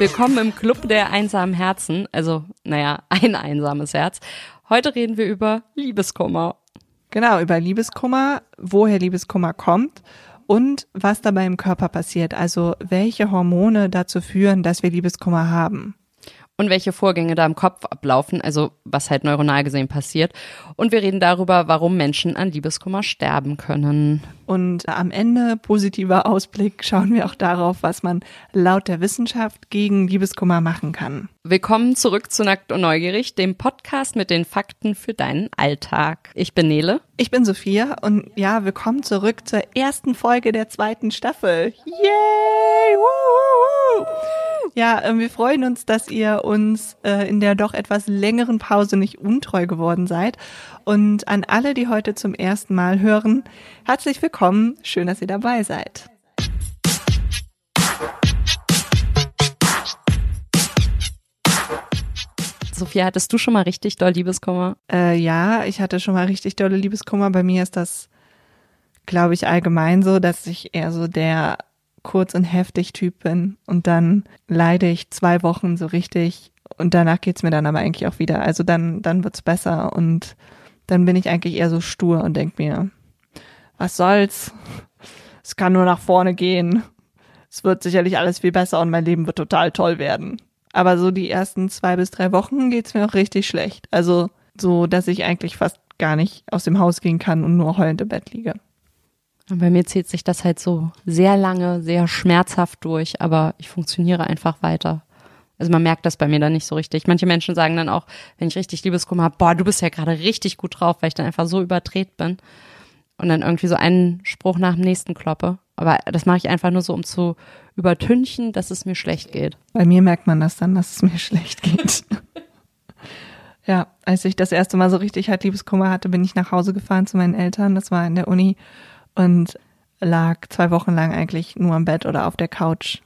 Willkommen im Club der einsamen Herzen. Also, naja, ein einsames Herz. Heute reden wir über Liebeskummer. Genau, über Liebeskummer, woher Liebeskummer kommt und was dabei im Körper passiert. Also, welche Hormone dazu führen, dass wir Liebeskummer haben und welche Vorgänge da im Kopf ablaufen, also was halt neuronal gesehen passiert. Und wir reden darüber, warum Menschen an Liebeskummer sterben können. Und am Ende, positiver Ausblick, schauen wir auch darauf, was man laut der Wissenschaft gegen Liebeskummer machen kann. Willkommen zurück zu Nackt und Neugierig, dem Podcast mit den Fakten für deinen Alltag. Ich bin Nele. Ich bin Sophia und ja, willkommen zurück zur ersten Folge der zweiten Staffel. Yay! Woo! Ja, äh, wir freuen uns, dass ihr uns äh, in der doch etwas längeren Pause nicht untreu geworden seid. Und an alle, die heute zum ersten Mal hören, herzlich willkommen. Schön, dass ihr dabei seid. Sophia, hattest du schon mal richtig doll Liebeskummer? Äh, ja, ich hatte schon mal richtig dolle Liebeskummer. Bei mir ist das, glaube ich, allgemein so, dass ich eher so der kurz und heftig Typ bin und dann leide ich zwei Wochen so richtig und danach geht's mir dann aber eigentlich auch wieder. Also dann, dann wird's besser und dann bin ich eigentlich eher so stur und denk mir, was soll's? Es kann nur nach vorne gehen. Es wird sicherlich alles viel besser und mein Leben wird total toll werden. Aber so die ersten zwei bis drei Wochen geht's mir auch richtig schlecht. Also so, dass ich eigentlich fast gar nicht aus dem Haus gehen kann und nur heulend im Bett liege. Und bei mir zieht sich das halt so sehr lange, sehr schmerzhaft durch, aber ich funktioniere einfach weiter. Also man merkt das bei mir dann nicht so richtig. Manche Menschen sagen dann auch, wenn ich richtig Liebeskummer habe, boah, du bist ja gerade richtig gut drauf, weil ich dann einfach so überdreht bin und dann irgendwie so einen Spruch nach dem nächsten kloppe. Aber das mache ich einfach nur so, um zu übertünchen, dass es mir schlecht geht. Bei mir merkt man das dann, dass es mir schlecht geht. ja, als ich das erste Mal so richtig halt Liebeskummer hatte, bin ich nach Hause gefahren zu meinen Eltern. Das war in der Uni und lag zwei Wochen lang eigentlich nur am Bett oder auf der Couch,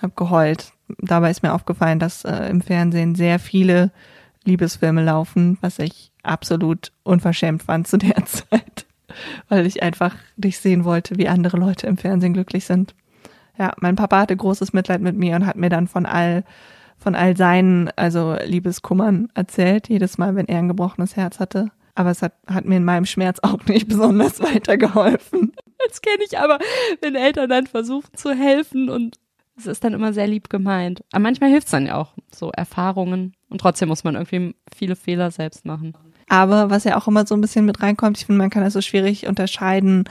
hab geheult. Dabei ist mir aufgefallen, dass äh, im Fernsehen sehr viele Liebesfilme laufen, was ich absolut unverschämt fand zu der Zeit, weil ich einfach nicht sehen wollte, wie andere Leute im Fernsehen glücklich sind. Ja, mein Papa hatte großes Mitleid mit mir und hat mir dann von all von all seinen also Liebeskummern erzählt, jedes Mal, wenn er ein gebrochenes Herz hatte. Aber es hat, hat mir in meinem Schmerz auch nicht besonders weitergeholfen. Das kenne ich aber, wenn Eltern dann versuchen zu helfen und es ist dann immer sehr lieb gemeint. Aber manchmal hilft es dann ja auch, so Erfahrungen. Und trotzdem muss man irgendwie viele Fehler selbst machen. Aber was ja auch immer so ein bisschen mit reinkommt, ich finde, man kann das so schwierig unterscheiden,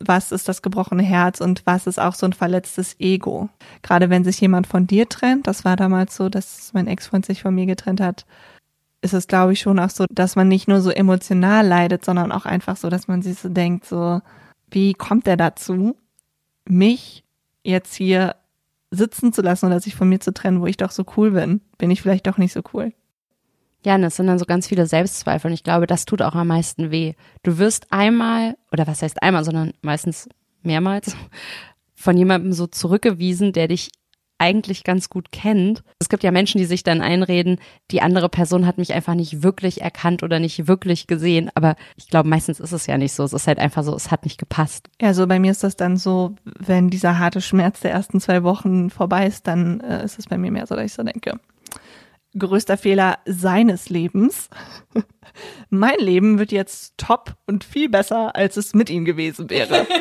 was ist das gebrochene Herz und was ist auch so ein verletztes Ego. Gerade wenn sich jemand von dir trennt, das war damals so, dass mein Ex-Freund sich von mir getrennt hat, ist es, glaube ich, schon auch so, dass man nicht nur so emotional leidet, sondern auch einfach so, dass man sich so denkt, so, wie kommt er dazu, mich jetzt hier sitzen zu lassen oder sich von mir zu trennen, wo ich doch so cool bin? Bin ich vielleicht doch nicht so cool? Ja, und das sind dann so ganz viele Selbstzweifel und ich glaube, das tut auch am meisten weh. Du wirst einmal, oder was heißt einmal, sondern meistens mehrmals von jemandem so zurückgewiesen, der dich eigentlich ganz gut kennt. Es gibt ja Menschen, die sich dann einreden, die andere Person hat mich einfach nicht wirklich erkannt oder nicht wirklich gesehen. Aber ich glaube, meistens ist es ja nicht so. Es ist halt einfach so, es hat nicht gepasst. Ja, so bei mir ist das dann so, wenn dieser harte Schmerz der ersten zwei Wochen vorbei ist, dann äh, ist es bei mir mehr so, dass ich so denke. Größter Fehler seines Lebens. mein Leben wird jetzt top und viel besser, als es mit ihm gewesen wäre.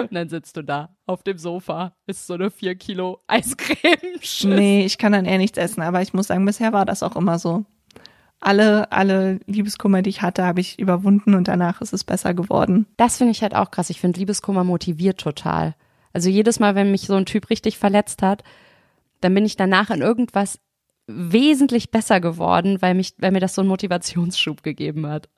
Und dann sitzt du da auf dem Sofa, isst so eine 4 Kilo Eiscreme. Nee, ich kann dann eher nichts essen, aber ich muss sagen, bisher war das auch immer so. Alle, alle Liebeskummer, die ich hatte, habe ich überwunden und danach ist es besser geworden. Das finde ich halt auch krass. Ich finde, Liebeskummer motiviert total. Also jedes Mal, wenn mich so ein Typ richtig verletzt hat, dann bin ich danach in irgendwas wesentlich besser geworden, weil mich, weil mir das so einen Motivationsschub gegeben hat.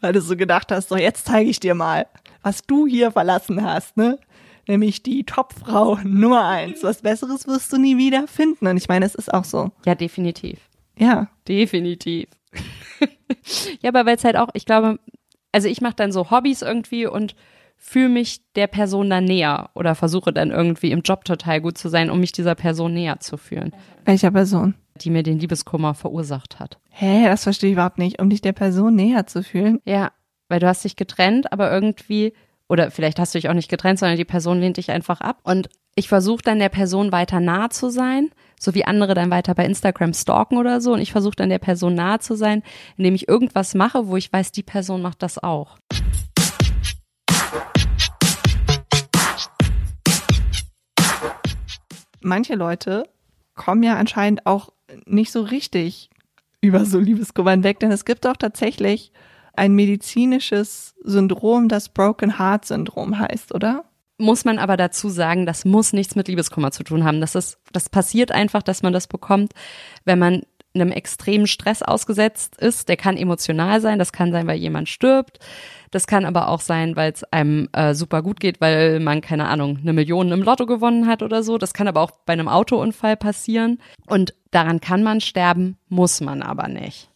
Weil du so gedacht hast, so jetzt zeige ich dir mal was du hier verlassen hast, ne? Nämlich die Topfrau Nummer eins. Was Besseres wirst du nie wieder finden. Und ich meine, es ist auch so. Ja, definitiv. Ja. Definitiv. ja, aber weil es halt auch, ich glaube, also ich mache dann so Hobbys irgendwie und fühle mich der Person dann näher oder versuche dann irgendwie im Job total gut zu sein, um mich dieser Person näher zu fühlen. Welcher Person? Die mir den Liebeskummer verursacht hat. Hä, das verstehe ich überhaupt nicht. Um dich der Person näher zu fühlen? Ja, weil du hast dich getrennt, aber irgendwie oder vielleicht hast du dich auch nicht getrennt, sondern die Person lehnt dich einfach ab. Und ich versuche dann der Person weiter nahe zu sein, so wie andere dann weiter bei Instagram stalken oder so. Und ich versuche dann der Person nahe zu sein, indem ich irgendwas mache, wo ich weiß, die Person macht das auch. Manche Leute kommen ja anscheinend auch nicht so richtig über so Liebeskummer hinweg, denn es gibt auch tatsächlich ein medizinisches Syndrom, das Broken Heart Syndrom heißt, oder? muss man aber dazu sagen, das muss nichts mit Liebeskummer zu tun haben. Das ist, das passiert einfach, dass man das bekommt, wenn man einem extremen Stress ausgesetzt ist. Der kann emotional sein, das kann sein, weil jemand stirbt. Das kann aber auch sein, weil es einem äh, super gut geht, weil man, keine Ahnung, eine Million im Lotto gewonnen hat oder so. Das kann aber auch bei einem Autounfall passieren. Und daran kann man sterben, muss man aber nicht.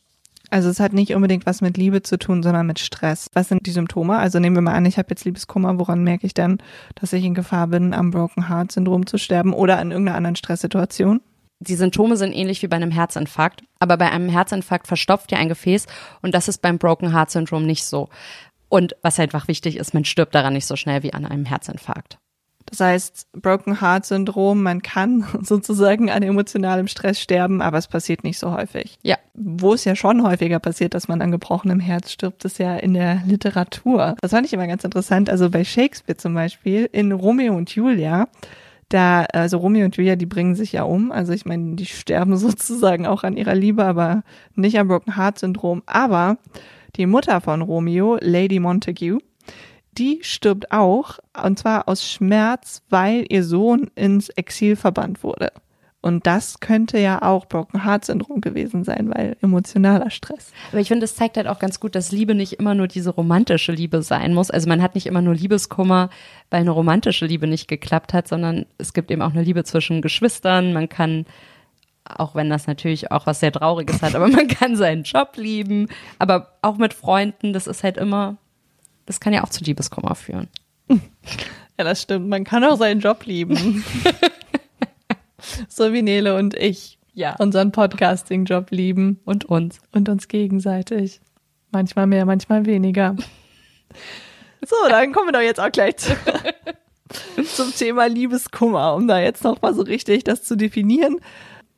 Also es hat nicht unbedingt was mit Liebe zu tun, sondern mit Stress. Was sind die Symptome? Also nehmen wir mal an, ich habe jetzt Liebeskummer, woran merke ich dann, dass ich in Gefahr bin, am Broken Heart Syndrom zu sterben oder in irgendeiner anderen Stresssituation? Die Symptome sind ähnlich wie bei einem Herzinfarkt, aber bei einem Herzinfarkt verstopft ja ein Gefäß und das ist beim Broken Heart Syndrom nicht so. Und was einfach wichtig ist, man stirbt daran nicht so schnell wie an einem Herzinfarkt. Das heißt, Broken Heart Syndrom, man kann sozusagen an emotionalem Stress sterben, aber es passiert nicht so häufig. Ja. Wo es ja schon häufiger passiert, dass man an gebrochenem Herz stirbt, ist ja in der Literatur. Das fand ich immer ganz interessant. Also bei Shakespeare zum Beispiel, in Romeo und Julia, da, also Romeo und Julia, die bringen sich ja um. Also ich meine, die sterben sozusagen auch an ihrer Liebe, aber nicht am Broken Heart Syndrom. Aber die Mutter von Romeo, Lady Montague, die stirbt auch, und zwar aus Schmerz, weil ihr Sohn ins Exil verbannt wurde. Und das könnte ja auch Broken Heart Syndrom gewesen sein, weil emotionaler Stress. Aber ich finde, es zeigt halt auch ganz gut, dass Liebe nicht immer nur diese romantische Liebe sein muss. Also man hat nicht immer nur Liebeskummer, weil eine romantische Liebe nicht geklappt hat, sondern es gibt eben auch eine Liebe zwischen Geschwistern. Man kann, auch wenn das natürlich auch was sehr Trauriges hat, aber man kann seinen Job lieben. Aber auch mit Freunden, das ist halt immer das kann ja auch zu Liebeskummer führen. Ja, das stimmt. Man kann auch seinen Job lieben. so wie Nele und ich. Ja. Unseren Podcasting-Job lieben. Und uns. Und uns gegenseitig. Manchmal mehr, manchmal weniger. So, dann kommen wir doch jetzt auch gleich zu, zum Thema Liebeskummer, um da jetzt noch mal so richtig das zu definieren.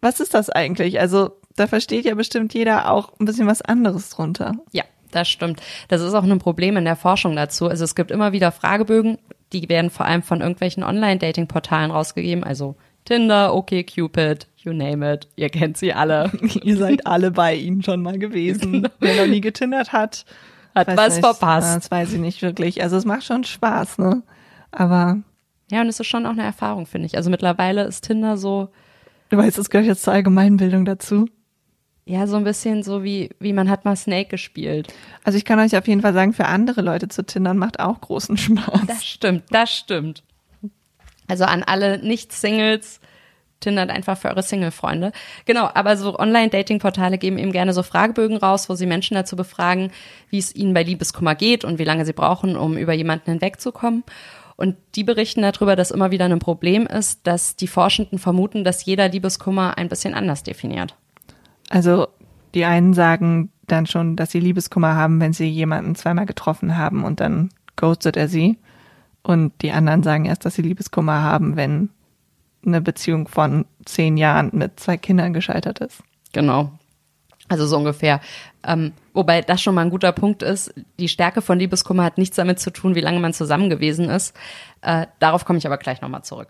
Was ist das eigentlich? Also, da versteht ja bestimmt jeder auch ein bisschen was anderes drunter. Ja das stimmt. Das ist auch ein Problem in der Forschung dazu. Also es gibt immer wieder Fragebögen, die werden vor allem von irgendwelchen Online-Dating-Portalen rausgegeben, also Tinder, OkCupid, you name it. Ihr kennt sie alle. Ihr seid alle bei ihnen schon mal gewesen. Genau. Wer noch nie getindert hat, hat was nicht, verpasst. Das weiß ich nicht wirklich. Also es macht schon Spaß, ne? Aber ja, und es ist schon auch eine Erfahrung, finde ich. Also mittlerweile ist Tinder so. Du weißt, das gehört jetzt zur Allgemeinbildung dazu. Ja, so ein bisschen so wie, wie man hat mal Snake gespielt. Also ich kann euch auf jeden Fall sagen, für andere Leute zu tindern macht auch großen Spaß. Das stimmt, das stimmt. Also an alle Nicht-Singles, tindert einfach für eure Single-Freunde. Genau, aber so Online-Dating-Portale geben eben gerne so Fragebögen raus, wo sie Menschen dazu befragen, wie es ihnen bei Liebeskummer geht und wie lange sie brauchen, um über jemanden hinwegzukommen. Und die berichten darüber, dass immer wieder ein Problem ist, dass die Forschenden vermuten, dass jeder Liebeskummer ein bisschen anders definiert. Also die einen sagen dann schon, dass sie Liebeskummer haben, wenn sie jemanden zweimal getroffen haben und dann ghostet er sie. Und die anderen sagen erst, dass sie Liebeskummer haben, wenn eine Beziehung von zehn Jahren mit zwei Kindern gescheitert ist. Genau. Also so ungefähr. Ähm, wobei das schon mal ein guter Punkt ist. Die Stärke von Liebeskummer hat nichts damit zu tun, wie lange man zusammen gewesen ist. Äh, darauf komme ich aber gleich nochmal zurück.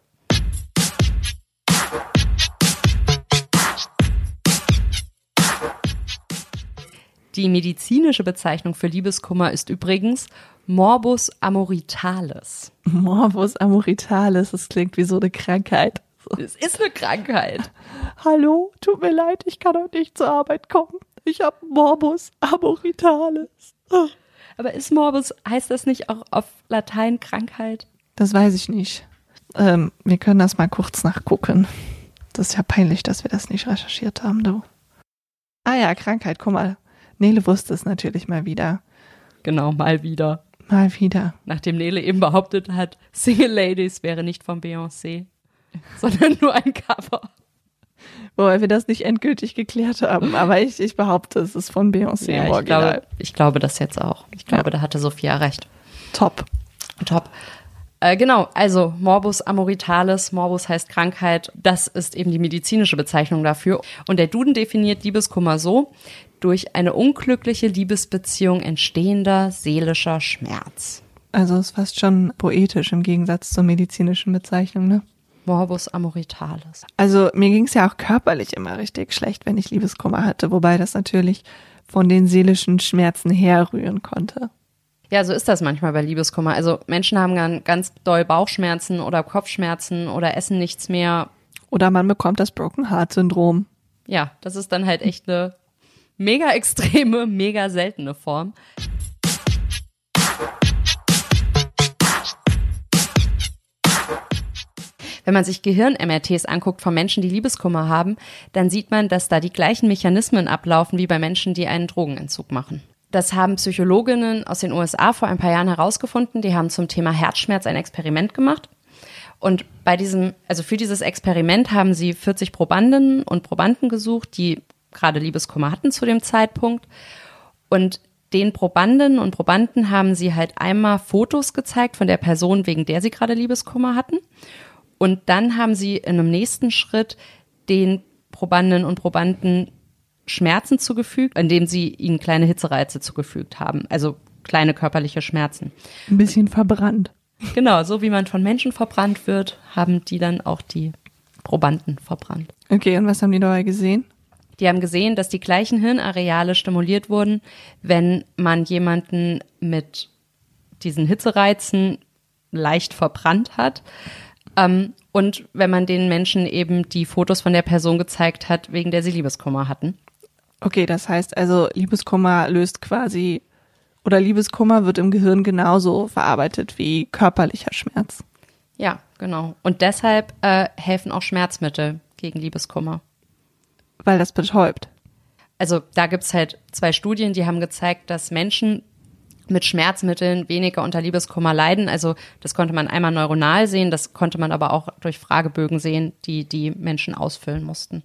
Die medizinische Bezeichnung für Liebeskummer ist übrigens Morbus amoritalis. Morbus amoritalis, das klingt wie so eine Krankheit. Es ist eine Krankheit. Hallo, tut mir leid, ich kann heute nicht zur Arbeit kommen. Ich habe Morbus amoritalis. Aber ist Morbus, heißt das nicht auch auf Latein Krankheit? Das weiß ich nicht. Ähm, wir können das mal kurz nachgucken. Das ist ja peinlich, dass wir das nicht recherchiert haben, du. Ah ja, Krankheit, guck mal. Nele wusste es natürlich mal wieder. Genau, mal wieder. Mal wieder. Nachdem Nele eben behauptet hat, Single Ladies wäre nicht von Beyoncé, sondern nur ein Cover. Wobei wir das nicht endgültig geklärt haben, aber ich, ich behaupte, es ist von Beyoncé ja, im ich glaube, ich glaube das jetzt auch. Ich glaube, ja. da hatte Sophia recht. Top. Top. Äh, genau, also Morbus amoritalis, Morbus heißt Krankheit, das ist eben die medizinische Bezeichnung dafür. Und der Duden definiert Liebeskummer so, durch eine unglückliche Liebesbeziehung entstehender seelischer Schmerz. Also ist fast schon poetisch im Gegensatz zur medizinischen Bezeichnung, ne? Morbus amoritalis. Also mir ging es ja auch körperlich immer richtig schlecht, wenn ich Liebeskummer hatte, wobei das natürlich von den seelischen Schmerzen herrühren konnte. Ja, so ist das manchmal bei Liebeskummer. Also Menschen haben dann ganz doll Bauchschmerzen oder Kopfschmerzen oder essen nichts mehr. Oder man bekommt das Broken Heart Syndrom. Ja, das ist dann halt echt eine mega extreme, mega seltene Form. Wenn man sich Gehirn-MRTs anguckt von Menschen, die Liebeskummer haben, dann sieht man, dass da die gleichen Mechanismen ablaufen wie bei Menschen, die einen Drogenentzug machen. Das haben Psychologinnen aus den USA vor ein paar Jahren herausgefunden. Die haben zum Thema Herzschmerz ein Experiment gemacht. Und bei diesem, also für dieses Experiment haben sie 40 Probandinnen und Probanden gesucht, die gerade Liebeskummer hatten zu dem Zeitpunkt. Und den Probandinnen und Probanden haben sie halt einmal Fotos gezeigt von der Person, wegen der sie gerade Liebeskummer hatten. Und dann haben sie in einem nächsten Schritt den Probandinnen und Probanden Schmerzen zugefügt, indem sie ihnen kleine Hitzereize zugefügt haben. Also kleine körperliche Schmerzen. Ein bisschen verbrannt. Genau, so wie man von Menschen verbrannt wird, haben die dann auch die Probanden verbrannt. Okay, und was haben die dabei gesehen? Die haben gesehen, dass die gleichen Hirnareale stimuliert wurden, wenn man jemanden mit diesen Hitzereizen leicht verbrannt hat. Ähm, und wenn man den Menschen eben die Fotos von der Person gezeigt hat, wegen der sie Liebeskummer hatten. Okay, das heißt also, Liebeskummer löst quasi oder Liebeskummer wird im Gehirn genauso verarbeitet wie körperlicher Schmerz. Ja, genau. Und deshalb äh, helfen auch Schmerzmittel gegen Liebeskummer. Weil das betäubt. Also da gibt's halt zwei Studien, die haben gezeigt, dass Menschen mit Schmerzmitteln weniger unter Liebeskummer leiden. Also das konnte man einmal neuronal sehen, das konnte man aber auch durch Fragebögen sehen, die die Menschen ausfüllen mussten.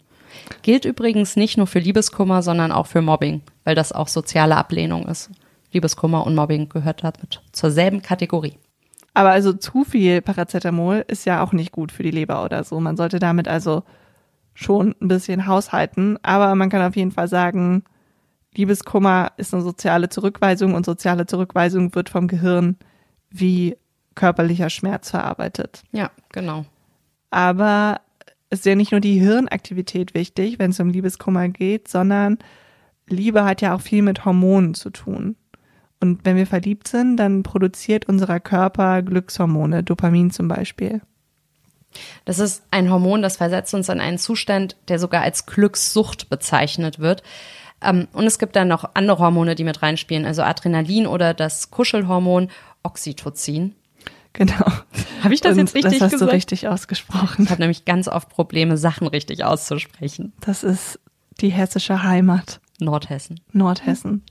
Gilt übrigens nicht nur für Liebeskummer, sondern auch für Mobbing, weil das auch soziale Ablehnung ist. Liebeskummer und Mobbing gehört damit zur selben Kategorie. Aber also zu viel Paracetamol ist ja auch nicht gut für die Leber oder so. Man sollte damit also schon ein bisschen haushalten. Aber man kann auf jeden Fall sagen, Liebeskummer ist eine soziale Zurückweisung und soziale Zurückweisung wird vom Gehirn wie körperlicher Schmerz verarbeitet. Ja, genau. Aber ist ja nicht nur die Hirnaktivität wichtig, wenn es um Liebeskummer geht, sondern Liebe hat ja auch viel mit Hormonen zu tun. Und wenn wir verliebt sind, dann produziert unser Körper Glückshormone, Dopamin zum Beispiel. Das ist ein Hormon, das versetzt uns in einen Zustand, der sogar als Glückssucht bezeichnet wird. Ähm, und es gibt dann noch andere Hormone, die mit reinspielen, also Adrenalin oder das Kuschelhormon Oxytocin. Genau. Habe ich das Und jetzt richtig Das hast gesagt? du richtig ausgesprochen. Ich habe nämlich ganz oft Probleme, Sachen richtig auszusprechen. Das ist die hessische Heimat, Nordhessen. Nordhessen.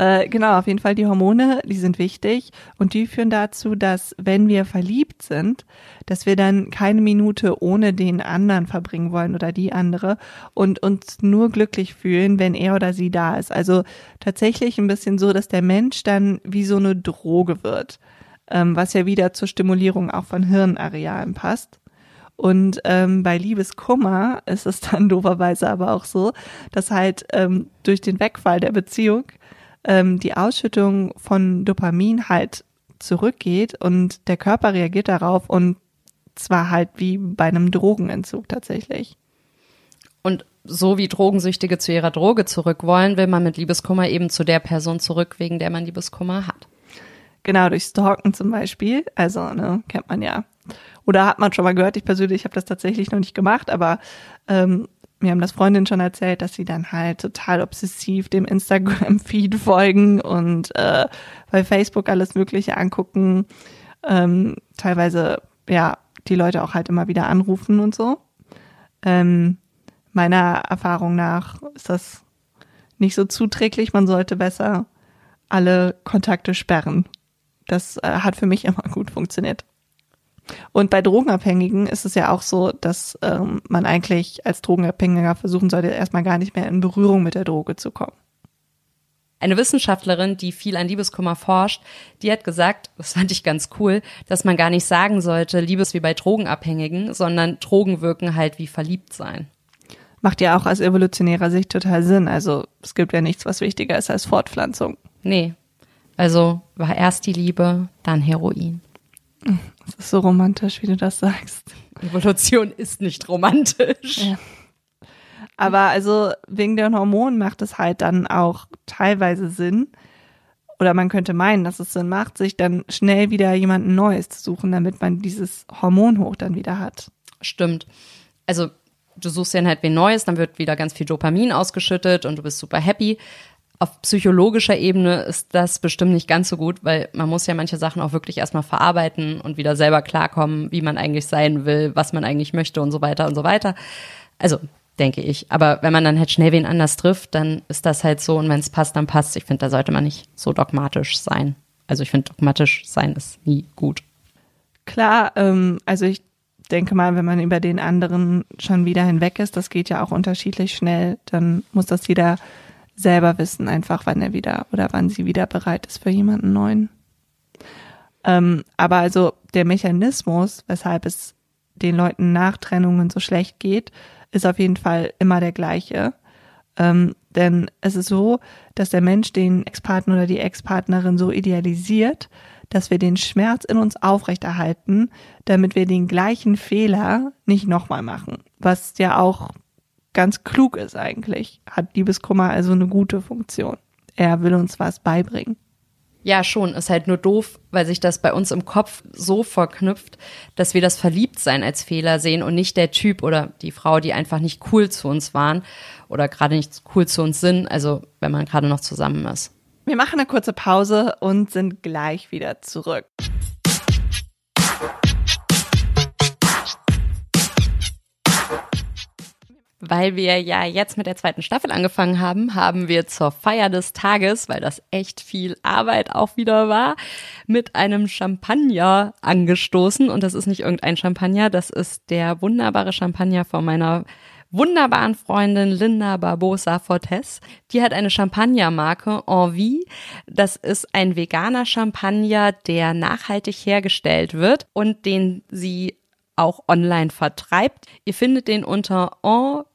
Äh, genau, auf jeden Fall die Hormone, die sind wichtig und die führen dazu, dass wenn wir verliebt sind, dass wir dann keine Minute ohne den anderen verbringen wollen oder die andere und uns nur glücklich fühlen, wenn er oder sie da ist. Also tatsächlich ein bisschen so, dass der Mensch dann wie so eine Droge wird, ähm, was ja wieder zur Stimulierung auch von Hirnarealen passt. Und ähm, bei Liebeskummer ist es dann doberweise aber auch so, dass halt ähm, durch den Wegfall der Beziehung ähm, die Ausschüttung von Dopamin halt zurückgeht und der Körper reagiert darauf und zwar halt wie bei einem Drogenentzug tatsächlich. Und so wie Drogensüchtige zu ihrer Droge zurück wollen, will man mit Liebeskummer eben zu der Person zurück, wegen der man Liebeskummer hat. Genau, durch Stalken zum Beispiel. Also, ne, kennt man ja. Oder hat man schon mal gehört. Ich persönlich habe das tatsächlich noch nicht gemacht, aber ähm, mir haben das Freundinnen schon erzählt, dass sie dann halt total obsessiv dem Instagram-Feed folgen und äh, bei Facebook alles Mögliche angucken. Ähm, teilweise, ja, die Leute auch halt immer wieder anrufen und so. Ähm, meiner Erfahrung nach ist das nicht so zuträglich. Man sollte besser alle Kontakte sperren. Das äh, hat für mich immer gut funktioniert. Und bei Drogenabhängigen ist es ja auch so, dass ähm, man eigentlich als Drogenabhängiger versuchen sollte, erstmal gar nicht mehr in Berührung mit der Droge zu kommen. Eine Wissenschaftlerin, die viel an Liebeskummer forscht, die hat gesagt, das fand ich ganz cool, dass man gar nicht sagen sollte, Liebes wie bei Drogenabhängigen, sondern Drogen wirken halt wie verliebt sein. Macht ja auch aus evolutionärer Sicht total Sinn. Also es gibt ja nichts, was wichtiger ist als Fortpflanzung. Nee. Also war erst die Liebe, dann Heroin. Das ist so romantisch, wie du das sagst. Evolution ist nicht romantisch. Ja. Aber also wegen den Hormonen macht es halt dann auch teilweise Sinn, oder man könnte meinen, dass es Sinn macht, sich dann schnell wieder jemanden Neues zu suchen, damit man dieses Hormonhoch dann wieder hat. Stimmt. Also du suchst dir halt wen Neues, dann wird wieder ganz viel Dopamin ausgeschüttet und du bist super happy. Auf psychologischer Ebene ist das bestimmt nicht ganz so gut, weil man muss ja manche Sachen auch wirklich erstmal verarbeiten und wieder selber klarkommen, wie man eigentlich sein will, was man eigentlich möchte und so weiter und so weiter. Also denke ich. Aber wenn man dann halt schnell wen anders trifft, dann ist das halt so und wenn es passt, dann passt. Ich finde, da sollte man nicht so dogmatisch sein. Also ich finde, dogmatisch sein ist nie gut. Klar, ähm, also ich denke mal, wenn man über den anderen schon wieder hinweg ist, das geht ja auch unterschiedlich schnell, dann muss das jeder selber wissen, einfach wann er wieder oder wann sie wieder bereit ist für jemanden neuen. Ähm, aber also der Mechanismus, weshalb es den Leuten nach Trennungen so schlecht geht, ist auf jeden Fall immer der gleiche. Ähm, denn es ist so, dass der Mensch den Ex-Partner oder die Ex-Partnerin so idealisiert, dass wir den Schmerz in uns aufrechterhalten, damit wir den gleichen Fehler nicht nochmal machen. Was ja auch ganz klug ist eigentlich. Hat Liebeskummer also eine gute Funktion. Er will uns was beibringen. Ja, schon. Ist halt nur doof, weil sich das bei uns im Kopf so verknüpft, dass wir das Verliebtsein als Fehler sehen und nicht der Typ oder die Frau, die einfach nicht cool zu uns waren oder gerade nicht cool zu uns sind, also wenn man gerade noch zusammen ist. Wir machen eine kurze Pause und sind gleich wieder zurück. Weil wir ja jetzt mit der zweiten Staffel angefangen haben, haben wir zur Feier des Tages, weil das echt viel Arbeit auch wieder war, mit einem Champagner angestoßen. Und das ist nicht irgendein Champagner, das ist der wunderbare Champagner von meiner wunderbaren Freundin Linda Barbosa Fortes. Die hat eine Champagnermarke Envie. Das ist ein veganer Champagner, der nachhaltig hergestellt wird und den sie auch online vertreibt. Ihr findet den unter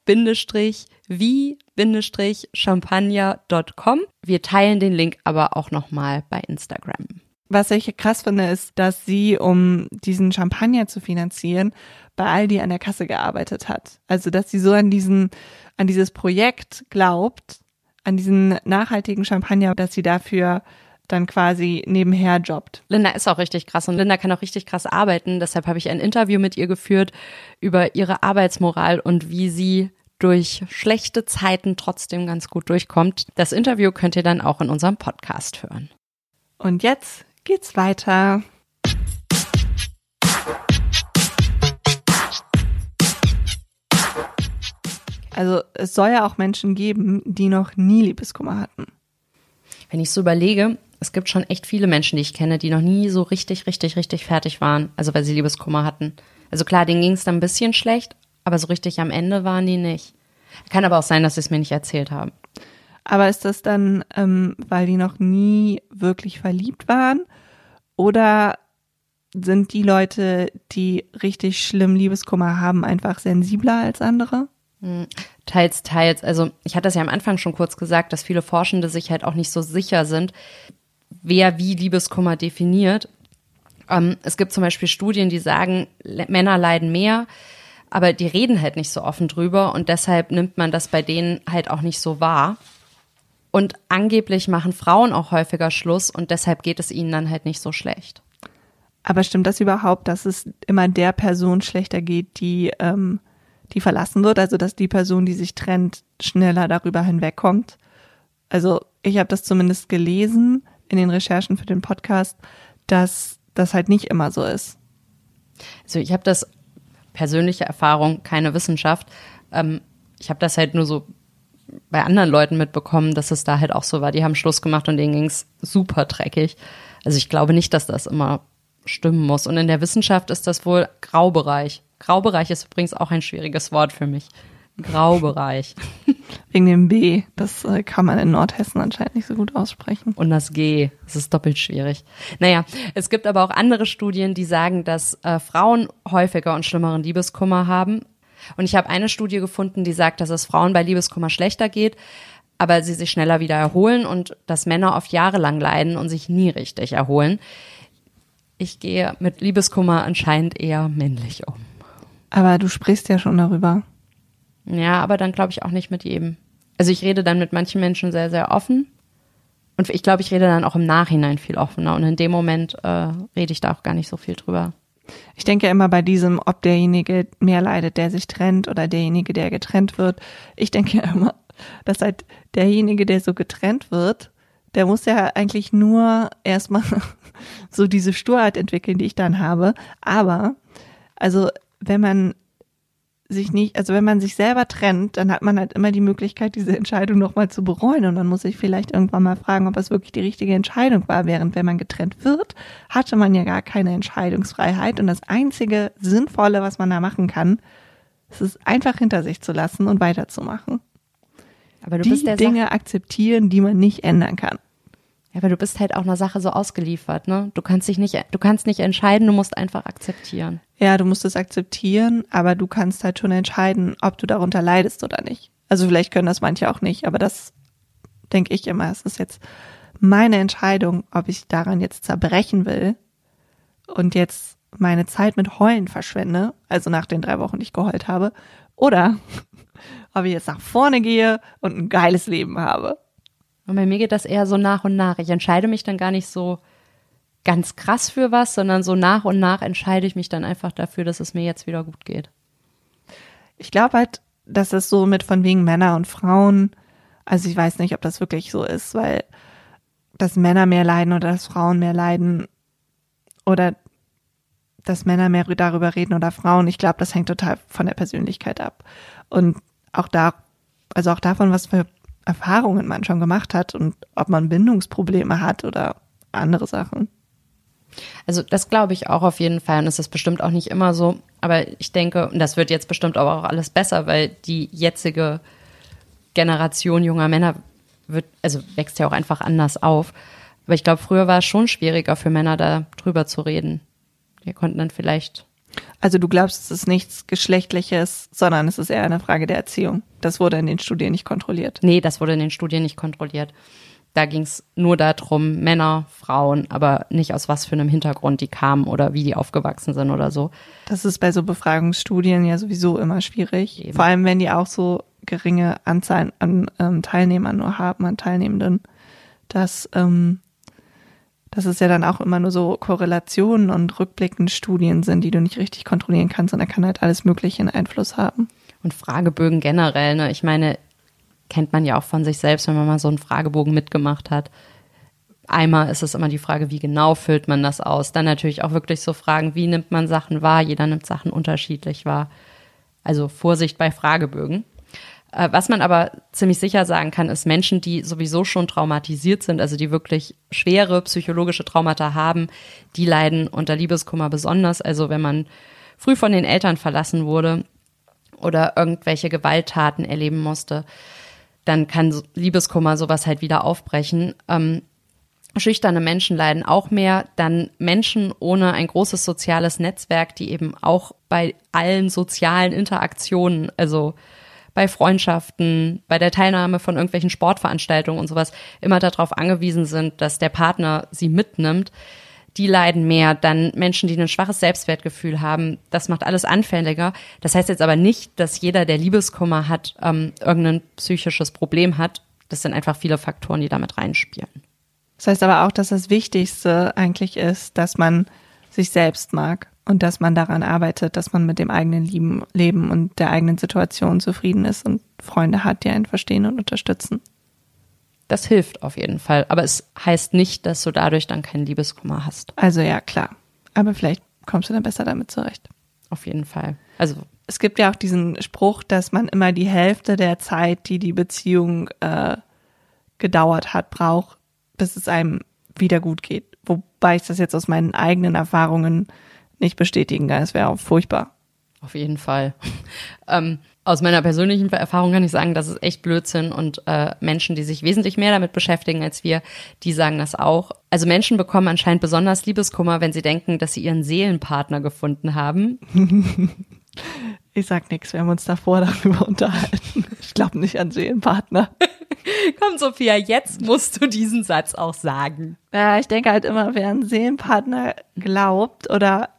en-wie-champagner.com. Wir teilen den Link aber auch nochmal bei Instagram. Was ich krass finde, ist, dass sie, um diesen Champagner zu finanzieren, bei Aldi an der Kasse gearbeitet hat. Also, dass sie so an diesen, an dieses Projekt glaubt, an diesen nachhaltigen Champagner, dass sie dafür dann quasi nebenher jobbt. Linda ist auch richtig krass und Linda kann auch richtig krass arbeiten. Deshalb habe ich ein Interview mit ihr geführt über ihre Arbeitsmoral und wie sie durch schlechte Zeiten trotzdem ganz gut durchkommt. Das Interview könnt ihr dann auch in unserem Podcast hören. Und jetzt geht's weiter. Also es soll ja auch Menschen geben, die noch nie Liebeskummer hatten. Wenn ich so überlege, es gibt schon echt viele Menschen, die ich kenne, die noch nie so richtig, richtig, richtig fertig waren, also weil sie Liebeskummer hatten. Also klar, denen ging es dann ein bisschen schlecht, aber so richtig am Ende waren die nicht. Kann aber auch sein, dass sie es mir nicht erzählt haben. Aber ist das dann, ähm, weil die noch nie wirklich verliebt waren? Oder sind die Leute, die richtig schlimm Liebeskummer haben, einfach sensibler als andere? Hm, teils, teils. Also ich hatte das ja am Anfang schon kurz gesagt, dass viele Forschende sich halt auch nicht so sicher sind, wer wie Liebeskummer definiert. Ähm, es gibt zum Beispiel Studien, die sagen, Männer leiden mehr, aber die reden halt nicht so offen drüber und deshalb nimmt man das bei denen halt auch nicht so wahr. Und angeblich machen Frauen auch häufiger Schluss und deshalb geht es ihnen dann halt nicht so schlecht. Aber stimmt das überhaupt, dass es immer der Person schlechter geht, die, ähm, die verlassen wird? Also dass die Person, die sich trennt, schneller darüber hinwegkommt? Also ich habe das zumindest gelesen, in den Recherchen für den Podcast, dass das halt nicht immer so ist. Also ich habe das persönliche Erfahrung, keine Wissenschaft. Ähm, ich habe das halt nur so bei anderen Leuten mitbekommen, dass es da halt auch so war. Die haben Schluss gemacht und denen ging es super dreckig. Also ich glaube nicht, dass das immer stimmen muss. Und in der Wissenschaft ist das wohl Graubereich. Graubereich ist übrigens auch ein schwieriges Wort für mich. Graubereich. Wegen dem B, das äh, kann man in Nordhessen anscheinend nicht so gut aussprechen. Und das G, das ist doppelt schwierig. Naja, es gibt aber auch andere Studien, die sagen, dass äh, Frauen häufiger und schlimmeren Liebeskummer haben. Und ich habe eine Studie gefunden, die sagt, dass es Frauen bei Liebeskummer schlechter geht, aber sie sich schneller wieder erholen und dass Männer oft jahrelang leiden und sich nie richtig erholen. Ich gehe mit Liebeskummer anscheinend eher männlich um. Aber du sprichst ja schon darüber. Ja, aber dann glaube ich auch nicht mit jedem. Also ich rede dann mit manchen Menschen sehr, sehr offen. Und ich glaube, ich rede dann auch im Nachhinein viel offener. Und in dem Moment äh, rede ich da auch gar nicht so viel drüber. Ich denke immer bei diesem, ob derjenige mehr leidet, der sich trennt oder derjenige, der getrennt wird. Ich denke immer, dass halt derjenige, der so getrennt wird, der muss ja eigentlich nur erstmal so diese Sturheit entwickeln, die ich dann habe. Aber, also, wenn man sich nicht, also wenn man sich selber trennt, dann hat man halt immer die Möglichkeit, diese Entscheidung nochmal zu bereuen. Und dann muss ich vielleicht irgendwann mal fragen, ob es wirklich die richtige Entscheidung war. Während wenn man getrennt wird, hatte man ja gar keine Entscheidungsfreiheit. Und das einzige Sinnvolle, was man da machen kann, ist es einfach hinter sich zu lassen und weiterzumachen. Aber du die bist der Dinge Sache, akzeptieren, die man nicht ändern kann. Ja, aber du bist halt auch einer Sache so ausgeliefert, ne? Du kannst dich nicht, du kannst nicht entscheiden, du musst einfach akzeptieren. Ja, du musst es akzeptieren, aber du kannst halt schon entscheiden, ob du darunter leidest oder nicht. Also vielleicht können das manche auch nicht, aber das denke ich immer. Es ist jetzt meine Entscheidung, ob ich daran jetzt zerbrechen will und jetzt meine Zeit mit Heulen verschwende, also nach den drei Wochen, die ich geheult habe, oder ob ich jetzt nach vorne gehe und ein geiles Leben habe. Und bei mir geht das eher so nach und nach. Ich entscheide mich dann gar nicht so ganz krass für was, sondern so nach und nach entscheide ich mich dann einfach dafür, dass es mir jetzt wieder gut geht. Ich glaube halt, dass es so mit von wegen Männer und Frauen, also ich weiß nicht, ob das wirklich so ist, weil dass Männer mehr leiden oder dass Frauen mehr leiden oder dass Männer mehr darüber reden oder Frauen. Ich glaube, das hängt total von der Persönlichkeit ab. Und auch da, also auch davon, was für Erfahrungen man schon gemacht hat und ob man Bindungsprobleme hat oder andere Sachen. Also das glaube ich auch auf jeden Fall und es ist bestimmt auch nicht immer so, aber ich denke, und das wird jetzt bestimmt aber auch alles besser, weil die jetzige Generation junger Männer wird, also wächst ja auch einfach anders auf. Aber ich glaube, früher war es schon schwieriger für Männer da drüber zu reden. Die konnten dann vielleicht Also du glaubst, es ist nichts Geschlechtliches, sondern es ist eher eine Frage der Erziehung. Das wurde in den Studien nicht kontrolliert. Nee, das wurde in den Studien nicht kontrolliert. Da ging es nur darum, Männer, Frauen, aber nicht aus was für einem Hintergrund die kamen oder wie die aufgewachsen sind oder so. Das ist bei so Befragungsstudien ja sowieso immer schwierig. Eben. Vor allem, wenn die auch so geringe Anzahlen an ähm, Teilnehmern nur haben, an Teilnehmenden. Das, ähm, dass es ja dann auch immer nur so Korrelationen und rückblickende Studien sind, die du nicht richtig kontrollieren kannst und da kann halt alles Mögliche einen Einfluss haben. Und Fragebögen generell, ne? Ich meine, kennt man ja auch von sich selbst, wenn man mal so einen Fragebogen mitgemacht hat. Einmal ist es immer die Frage, wie genau füllt man das aus? Dann natürlich auch wirklich so Fragen, wie nimmt man Sachen wahr? Jeder nimmt Sachen unterschiedlich wahr. Also Vorsicht bei Fragebögen. Äh, Was man aber ziemlich sicher sagen kann, ist Menschen, die sowieso schon traumatisiert sind, also die wirklich schwere psychologische Traumata haben, die leiden unter Liebeskummer besonders. Also wenn man früh von den Eltern verlassen wurde oder irgendwelche Gewalttaten erleben musste, dann kann Liebeskummer sowas halt wieder aufbrechen. Ähm, schüchterne Menschen leiden auch mehr, dann Menschen ohne ein großes soziales Netzwerk, die eben auch bei allen sozialen Interaktionen, also bei Freundschaften, bei der Teilnahme von irgendwelchen Sportveranstaltungen und sowas immer darauf angewiesen sind, dass der Partner sie mitnimmt, die leiden mehr. Dann Menschen, die ein schwaches Selbstwertgefühl haben, das macht alles anfälliger. Das heißt jetzt aber nicht, dass jeder, der Liebeskummer hat, ähm, irgendein psychisches Problem hat. Das sind einfach viele Faktoren, die damit reinspielen. Das heißt aber auch, dass das Wichtigste eigentlich ist, dass man sich selbst mag und dass man daran arbeitet, dass man mit dem eigenen Lieben, Leben und der eigenen Situation zufrieden ist und Freunde hat, die einen verstehen und unterstützen. Das hilft auf jeden Fall. Aber es heißt nicht, dass du dadurch dann keinen Liebeskummer hast. Also ja, klar. Aber vielleicht kommst du dann besser damit zurecht. Auf jeden Fall. Also Es gibt ja auch diesen Spruch, dass man immer die Hälfte der Zeit, die die Beziehung äh, gedauert hat, braucht, bis es einem wieder gut geht. Wobei ich das jetzt aus meinen eigenen Erfahrungen nicht bestätigen kann. Es wäre auch furchtbar. Auf jeden Fall. ähm, Aus meiner persönlichen Erfahrung kann ich sagen, das ist echt Blödsinn und äh, Menschen, die sich wesentlich mehr damit beschäftigen als wir, die sagen das auch. Also Menschen bekommen anscheinend besonders Liebeskummer, wenn sie denken, dass sie ihren Seelenpartner gefunden haben. Ich sag nichts, wir haben uns davor darüber unterhalten. Ich glaube nicht an Seelenpartner. Komm, Sophia, jetzt musst du diesen Satz auch sagen. Ja, ich denke halt immer, wer einen Seelenpartner glaubt oder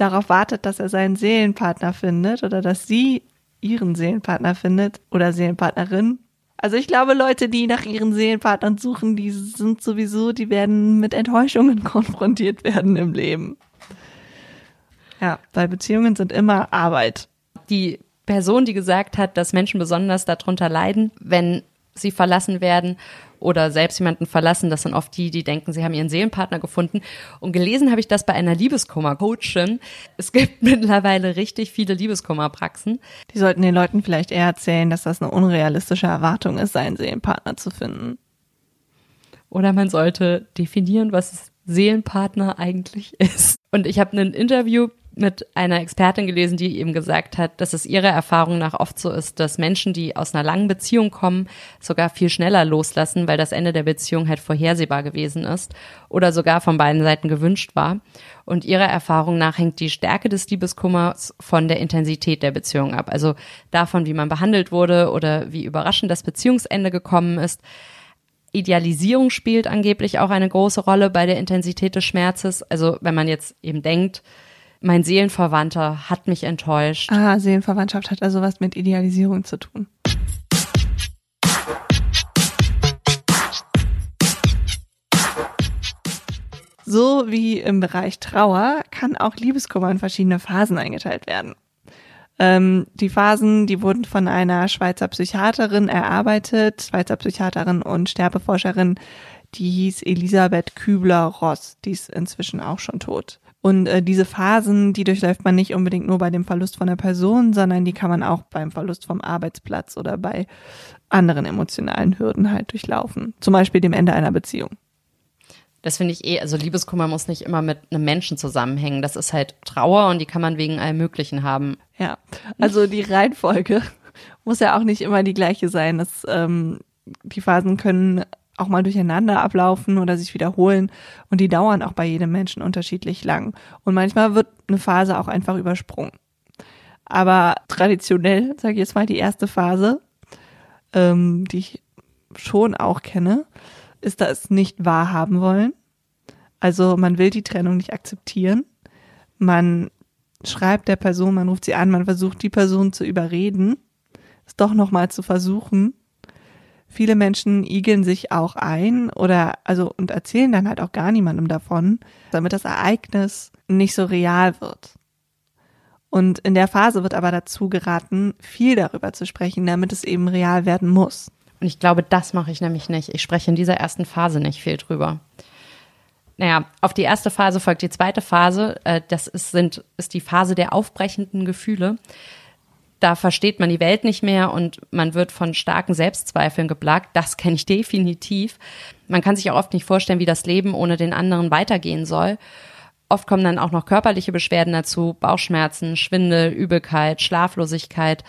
darauf wartet, dass er seinen Seelenpartner findet oder dass sie ihren Seelenpartner findet oder Seelenpartnerin. Also ich glaube, Leute, die nach ihren Seelenpartnern suchen, die sind sowieso, die werden mit Enttäuschungen konfrontiert werden im Leben. Ja, weil Beziehungen sind immer Arbeit. Die Person, die gesagt hat, dass Menschen besonders darunter leiden, wenn sie verlassen werden oder selbst jemanden verlassen, das sind oft die, die denken, sie haben ihren Seelenpartner gefunden. Und gelesen habe ich das bei einer Liebeskummer-Coachin. Es gibt mittlerweile richtig viele Liebeskummer-Praxen. Die sollten den Leuten vielleicht eher erzählen, dass das eine unrealistische Erwartung ist, seinen Seelenpartner zu finden. Oder man sollte definieren, was Seelenpartner eigentlich ist. Und ich habe ein Interview mit einer Expertin gelesen, die eben gesagt hat, dass es ihrer Erfahrung nach oft so ist, dass Menschen, die aus einer langen Beziehung kommen, sogar viel schneller loslassen, weil das Ende der Beziehung halt vorhersehbar gewesen ist oder sogar von beiden Seiten gewünscht war. Und ihrer Erfahrung nach hängt die Stärke des Liebeskummers von der Intensität der Beziehung ab. Also davon, wie man behandelt wurde oder wie überraschend das Beziehungsende gekommen ist. Idealisierung spielt angeblich auch eine große Rolle bei der Intensität des Schmerzes. Also wenn man jetzt eben denkt, mein Seelenverwandter hat mich enttäuscht. Ah, Seelenverwandtschaft hat also was mit Idealisierung zu tun. So wie im Bereich Trauer kann auch Liebeskummer in verschiedene Phasen eingeteilt werden. Ähm, die Phasen, die wurden von einer Schweizer Psychiaterin erarbeitet, Schweizer Psychiaterin und Sterbeforscherin, die hieß Elisabeth Kübler-Ross, die ist inzwischen auch schon tot. Und äh, diese Phasen, die durchläuft man nicht unbedingt nur bei dem Verlust von der Person, sondern die kann man auch beim Verlust vom Arbeitsplatz oder bei anderen emotionalen Hürden halt durchlaufen. Zum Beispiel dem Ende einer Beziehung. Das finde ich eh, also Liebeskummer muss nicht immer mit einem Menschen zusammenhängen. Das ist halt Trauer und die kann man wegen allem Möglichen haben. Ja, also die Reihenfolge muss ja auch nicht immer die gleiche sein. Das, ähm, die Phasen können auch mal durcheinander ablaufen oder sich wiederholen und die dauern auch bei jedem Menschen unterschiedlich lang. Und manchmal wird eine Phase auch einfach übersprungen. Aber traditionell, sage ich jetzt mal, die erste Phase, ähm, die ich schon auch kenne, ist das nicht wahrhaben wollen. Also man will die Trennung nicht akzeptieren. Man schreibt der Person, man ruft sie an, man versucht die Person zu überreden, es doch nochmal zu versuchen Viele Menschen igeln sich auch ein oder also und erzählen dann halt auch gar niemandem davon, damit das Ereignis nicht so real wird. Und in der Phase wird aber dazu geraten, viel darüber zu sprechen, damit es eben real werden muss. Und ich glaube, das mache ich nämlich nicht. Ich spreche in dieser ersten Phase nicht viel drüber. Naja, auf die erste Phase folgt die zweite Phase. Äh, das ist, sind, ist die Phase der aufbrechenden Gefühle da versteht man die Welt nicht mehr und man wird von starken Selbstzweifeln geplagt. Das kenne ich definitiv. Man kann sich auch oft nicht vorstellen, wie das Leben ohne den anderen weitergehen soll. Oft kommen dann auch noch körperliche Beschwerden dazu, Bauchschmerzen, Schwindel, Übelkeit, Schlaflosigkeit.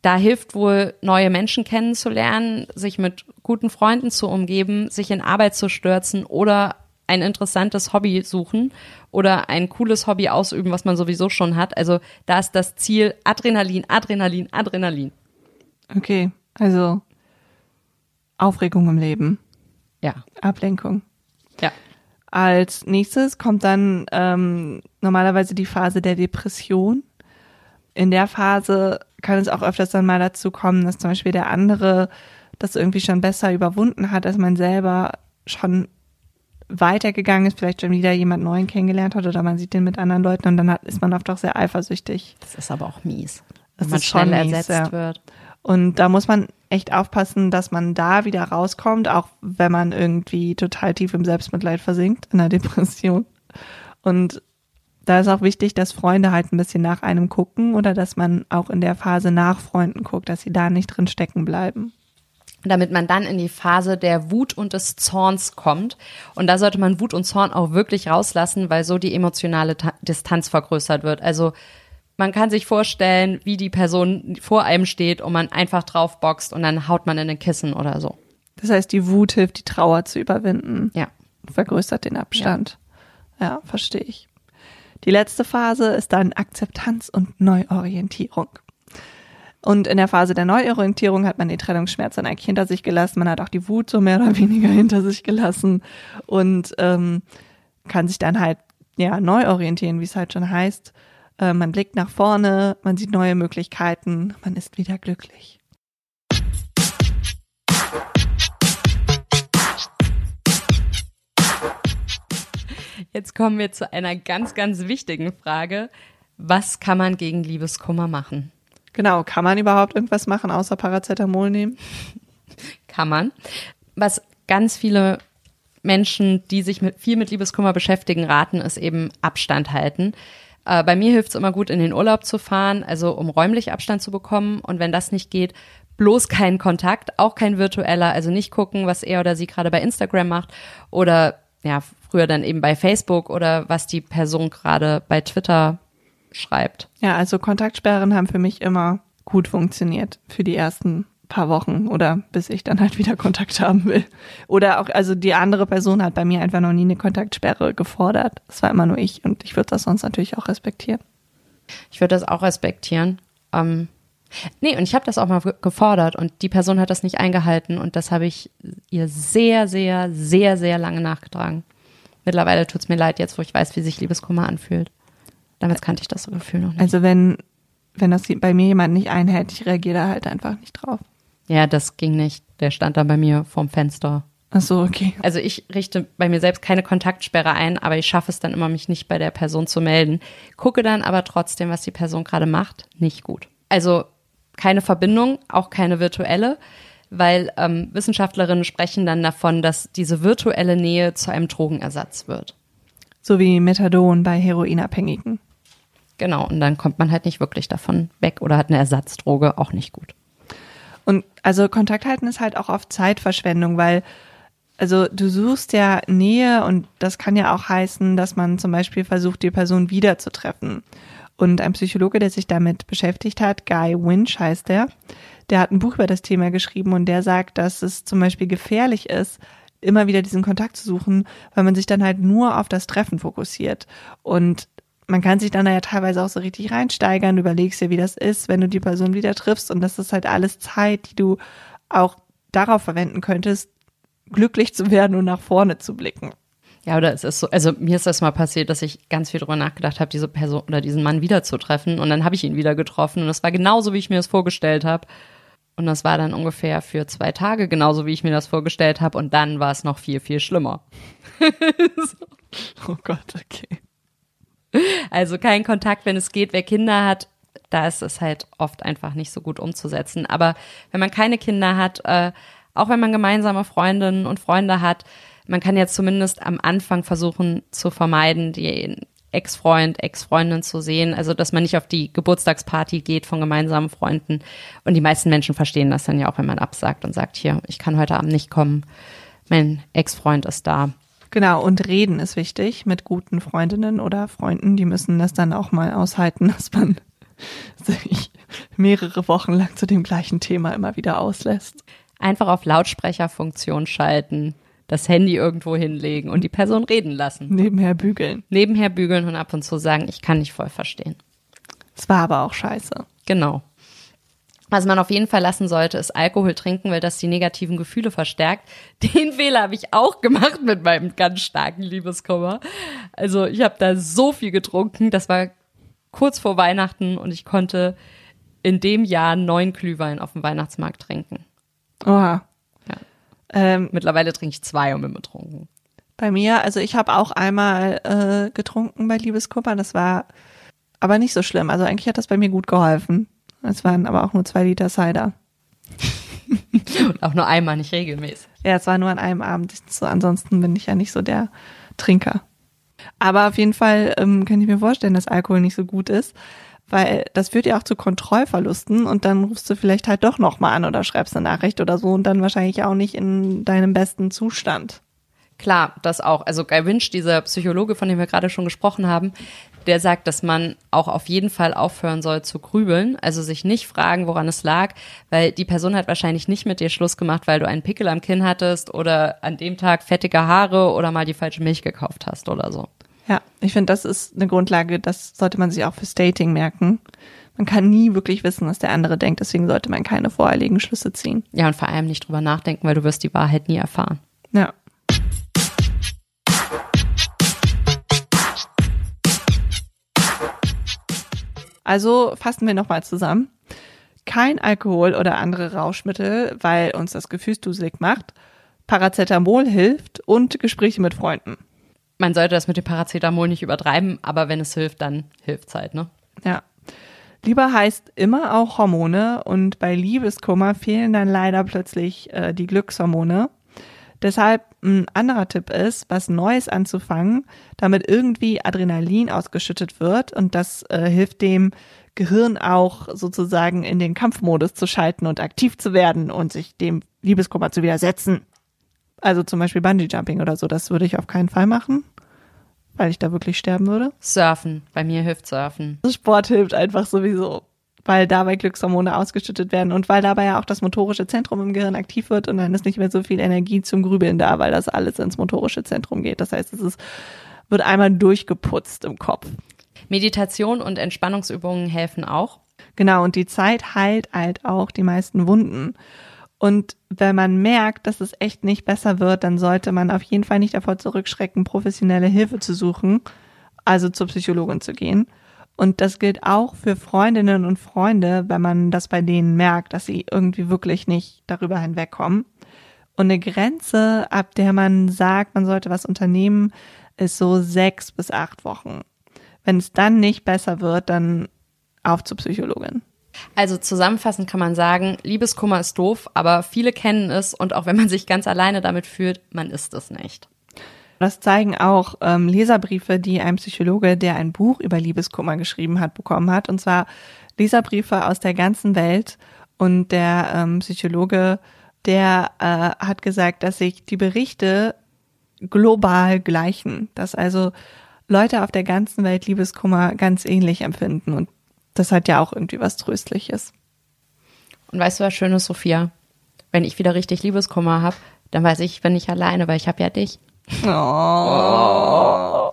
Da hilft wohl, neue Menschen kennenzulernen, sich mit guten Freunden zu umgeben, sich in Arbeit zu stürzen oder ein interessantes Hobby suchen oder ein cooles Hobby ausüben, was man sowieso schon hat. Also da ist das Ziel Adrenalin, Adrenalin, Adrenalin. Okay, also Aufregung im Leben. Ja. Ablenkung. Ja. Als nächstes kommt dann ähm, normalerweise die Phase der Depression. In der Phase kann es auch öfters dann mal dazu kommen, dass zum Beispiel der andere das irgendwie schon besser überwunden hat, als man selber schon weitergegangen ist, vielleicht schon wieder jemand Neuen kennengelernt hat oder man sieht den mit anderen Leuten und dann hat, ist man oft auch sehr eifersüchtig. Das ist aber auch mies. Das man schnell mies, ersetzt ja. wird. Und da muss man echt aufpassen, dass man da wieder rauskommt, auch wenn man irgendwie total tief im Selbstmitleid versinkt, in der Depression. Und da ist auch wichtig, dass Freunde halt ein bisschen nach einem gucken oder dass man auch in der Phase nach Freunden guckt, dass sie da nicht drin stecken bleiben damit man dann in die Phase der Wut und des Zorns kommt. Und da sollte man Wut und Zorn auch wirklich rauslassen, weil so die emotionale Ta Distanz vergrößert wird. Also man kann sich vorstellen, wie die Person vor einem steht und man einfach drauf boxt und dann haut man in ein Kissen oder so. Das heißt, die Wut hilft, die Trauer zu überwinden. Ja. Vergrößert den Abstand. Ja, ja verstehe ich. Die letzte Phase ist dann Akzeptanz und Neuorientierung. Und in der Phase der Neuorientierung hat man den Trennungsschmerz dann eigentlich hinter sich gelassen. Man hat auch die Wut so mehr oder weniger hinter sich gelassen und ähm, kann sich dann halt ja neu orientieren, wie es halt schon heißt. Äh, man blickt nach vorne, man sieht neue Möglichkeiten, man ist wieder glücklich. Jetzt kommen wir zu einer ganz, ganz wichtigen Frage. Was kann man gegen Liebeskummer machen? Genau, kann man überhaupt irgendwas machen, außer Paracetamol nehmen? Kann man. Was ganz viele Menschen, die sich mit, viel mit Liebeskummer beschäftigen, raten, ist eben Abstand halten. Äh, bei mir hilft es immer gut, in den Urlaub zu fahren, also um räumlich Abstand zu bekommen. Und wenn das nicht geht, bloß keinen Kontakt, auch kein virtueller, also nicht gucken, was er oder sie gerade bei Instagram macht oder ja, früher dann eben bei Facebook oder was die Person gerade bei Twitter schreibt. Ja, also Kontaktsperren haben für mich immer gut funktioniert für die ersten paar Wochen oder bis ich dann halt wieder Kontakt haben will. Oder auch, also die andere Person hat bei mir einfach noch nie eine Kontaktsperre gefordert. Das war immer nur ich und ich würde das sonst natürlich auch respektieren. Ich würde das auch respektieren. Ähm, nee, und ich habe das auch mal gefordert und die Person hat das nicht eingehalten und das habe ich ihr sehr, sehr, sehr, sehr lange nachgetragen. Mittlerweile tut es mir leid, jetzt wo ich weiß, wie sich Liebeskummer anfühlt. Damals kannte ich das Gefühl noch nicht. Also wenn, wenn das bei mir jemand nicht einhält, ich reagiere da halt einfach nicht drauf. Ja, das ging nicht. Der stand dann bei mir vorm Fenster. Ach so, okay. Also ich richte bei mir selbst keine Kontaktsperre ein, aber ich schaffe es dann immer, mich nicht bei der Person zu melden. Gucke dann aber trotzdem, was die Person gerade macht, nicht gut. Also keine Verbindung, auch keine virtuelle, weil ähm, Wissenschaftlerinnen sprechen dann davon, dass diese virtuelle Nähe zu einem Drogenersatz wird. So wie Methadon bei Heroinabhängigen. Genau, und dann kommt man halt nicht wirklich davon weg oder hat eine Ersatzdroge, auch nicht gut. Und also Kontakt halten ist halt auch oft Zeitverschwendung, weil also du suchst ja Nähe und das kann ja auch heißen, dass man zum Beispiel versucht, die Person wiederzutreffen. Und ein Psychologe, der sich damit beschäftigt hat, Guy Winch heißt der, der hat ein Buch über das Thema geschrieben und der sagt, dass es zum Beispiel gefährlich ist, immer wieder diesen Kontakt zu suchen, weil man sich dann halt nur auf das Treffen fokussiert. Und man kann sich dann ja teilweise auch so richtig reinsteigern, überlegst dir, wie das ist, wenn du die Person wieder triffst. Und das ist halt alles Zeit, die du auch darauf verwenden könntest, glücklich zu werden und nach vorne zu blicken. Ja, oder es ist so, also mir ist das mal passiert, dass ich ganz viel darüber nachgedacht habe, diese Person oder diesen Mann wiederzutreffen. Und dann habe ich ihn wieder getroffen und es war genauso, wie ich mir das vorgestellt habe. Und das war dann ungefähr für zwei Tage genauso, wie ich mir das vorgestellt habe. Und dann war es noch viel, viel schlimmer. so. Oh Gott, okay. Also kein Kontakt, wenn es geht. Wer Kinder hat, da ist es halt oft einfach nicht so gut umzusetzen. Aber wenn man keine Kinder hat, äh, auch wenn man gemeinsame Freundinnen und Freunde hat, man kann jetzt zumindest am Anfang versuchen zu vermeiden, die Ex-Freund, Ex-Freundin zu sehen. Also, dass man nicht auf die Geburtstagsparty geht von gemeinsamen Freunden. Und die meisten Menschen verstehen das dann ja auch, wenn man absagt und sagt, hier, ich kann heute Abend nicht kommen. Mein Ex-Freund ist da. Genau, und reden ist wichtig mit guten Freundinnen oder Freunden. Die müssen das dann auch mal aushalten, dass man sich mehrere Wochen lang zu dem gleichen Thema immer wieder auslässt. Einfach auf Lautsprecherfunktion schalten, das Handy irgendwo hinlegen und die Person reden lassen. Nebenher bügeln. Nebenher bügeln und ab und zu sagen, ich kann nicht voll verstehen. Es war aber auch scheiße. Genau. Was man auf jeden Fall lassen sollte, ist Alkohol trinken, weil das die negativen Gefühle verstärkt. Den Fehler habe ich auch gemacht mit meinem ganz starken Liebeskummer. Also ich habe da so viel getrunken. Das war kurz vor Weihnachten und ich konnte in dem Jahr neun Glühwein auf dem Weihnachtsmarkt trinken. Oha. Ja. Ähm, Mittlerweile trinke ich zwei und bin betrunken. Bei mir, also ich habe auch einmal äh, getrunken bei Liebeskummer. Das war aber nicht so schlimm. Also eigentlich hat das bei mir gut geholfen. Es waren aber auch nur zwei Liter Cider. Und auch nur einmal, nicht regelmäßig. Ja, es war nur an einem Abend. So, ansonsten bin ich ja nicht so der Trinker. Aber auf jeden Fall ähm, kann ich mir vorstellen, dass Alkohol nicht so gut ist, weil das führt ja auch zu Kontrollverlusten und dann rufst du vielleicht halt doch nochmal an oder schreibst eine Nachricht oder so und dann wahrscheinlich auch nicht in deinem besten Zustand. Klar, das auch. Also Guy Winch, dieser Psychologe, von dem wir gerade schon gesprochen haben, der sagt, dass man auch auf jeden Fall aufhören soll zu grübeln, also sich nicht fragen, woran es lag, weil die Person hat wahrscheinlich nicht mit dir Schluss gemacht, weil du einen Pickel am Kinn hattest oder an dem Tag fettige Haare oder mal die falsche Milch gekauft hast oder so. Ja, ich finde, das ist eine Grundlage, das sollte man sich auch fürs Dating merken. Man kann nie wirklich wissen, was der andere denkt, deswegen sollte man keine voreiligen Schlüsse ziehen. Ja, und vor allem nicht drüber nachdenken, weil du wirst die Wahrheit nie erfahren. Ja. Also fassen wir nochmal zusammen. Kein Alkohol oder andere Rauschmittel, weil uns das gefühlsduselig macht. Paracetamol hilft und Gespräche mit Freunden. Man sollte das mit dem Paracetamol nicht übertreiben, aber wenn es hilft, dann hilft's halt, ne? Ja. Liebe heißt immer auch Hormone und bei Liebeskummer fehlen dann leider plötzlich äh, die Glückshormone. Deshalb ein anderer Tipp ist, was Neues anzufangen, damit irgendwie Adrenalin ausgeschüttet wird und das äh, hilft dem Gehirn auch sozusagen in den Kampfmodus zu schalten und aktiv zu werden und sich dem Liebeskummer zu widersetzen. Also zum Beispiel Bungee Jumping oder so, das würde ich auf keinen Fall machen, weil ich da wirklich sterben würde. Surfen. Bei mir hilft Surfen. Sport hilft einfach sowieso weil dabei Glückshormone ausgeschüttet werden und weil dabei ja auch das motorische Zentrum im Gehirn aktiv wird und dann ist nicht mehr so viel Energie zum Grübeln da, weil das alles ins motorische Zentrum geht. Das heißt, es ist, wird einmal durchgeputzt im Kopf. Meditation und Entspannungsübungen helfen auch. Genau, und die Zeit heilt halt auch die meisten Wunden. Und wenn man merkt, dass es echt nicht besser wird, dann sollte man auf jeden Fall nicht davor zurückschrecken, professionelle Hilfe zu suchen, also zur Psychologin zu gehen. Und das gilt auch für Freundinnen und Freunde, wenn man das bei denen merkt, dass sie irgendwie wirklich nicht darüber hinwegkommen. Und eine Grenze, ab der man sagt, man sollte was unternehmen, ist so sechs bis acht Wochen. Wenn es dann nicht besser wird, dann auf zur Psychologin. Also zusammenfassend kann man sagen, Liebeskummer ist doof, aber viele kennen es und auch wenn man sich ganz alleine damit fühlt, man ist es nicht. Das zeigen auch ähm, Leserbriefe, die ein Psychologe, der ein Buch über Liebeskummer geschrieben hat, bekommen hat. Und zwar Leserbriefe aus der ganzen Welt. Und der ähm, Psychologe, der äh, hat gesagt, dass sich die Berichte global gleichen. Dass also Leute auf der ganzen Welt Liebeskummer ganz ähnlich empfinden. Und das hat ja auch irgendwie was Tröstliches. Und weißt du was Schönes, Sophia? Wenn ich wieder richtig Liebeskummer habe, dann weiß ich, ich bin nicht alleine, weil ich habe ja dich. Oh.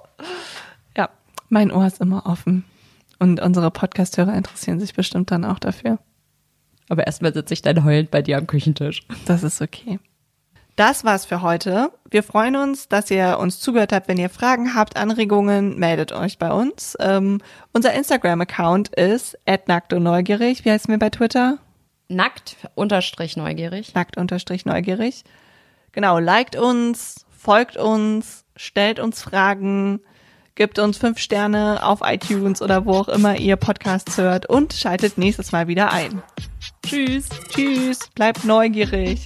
Ja, mein Ohr ist immer offen. Und unsere Podcasthörer interessieren sich bestimmt dann auch dafür. Aber erstmal sitze ich dann heulend bei dir am Küchentisch. Das ist okay. Das war's für heute. Wir freuen uns, dass ihr uns zugehört habt. Wenn ihr Fragen habt, Anregungen, meldet euch bei uns. Ähm, unser Instagram-Account ist neugierig. Wie heißen wir bei Twitter? Nackt unterstrich neugierig. Nackt unterstrich neugierig. Genau, liked uns, folgt uns, stellt uns Fragen, gibt uns fünf Sterne auf iTunes oder wo auch immer ihr Podcasts hört und schaltet nächstes Mal wieder ein. Tschüss. Tschüss, bleibt neugierig.